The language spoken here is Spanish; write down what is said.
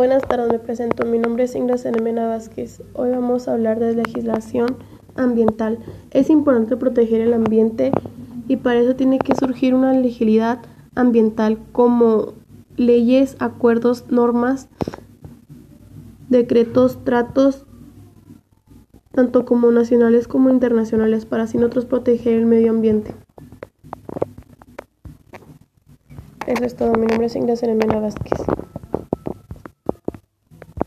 Buenas tardes, me presento. Mi nombre es Ingrid Senemena Vázquez. Hoy vamos a hablar de legislación ambiental. Es importante proteger el ambiente y para eso tiene que surgir una legibilidad ambiental como leyes, acuerdos, normas, decretos, tratos, tanto como nacionales como internacionales, para así nosotros proteger el medio ambiente. Eso es todo. Mi nombre es Ingrid Senemena Vázquez.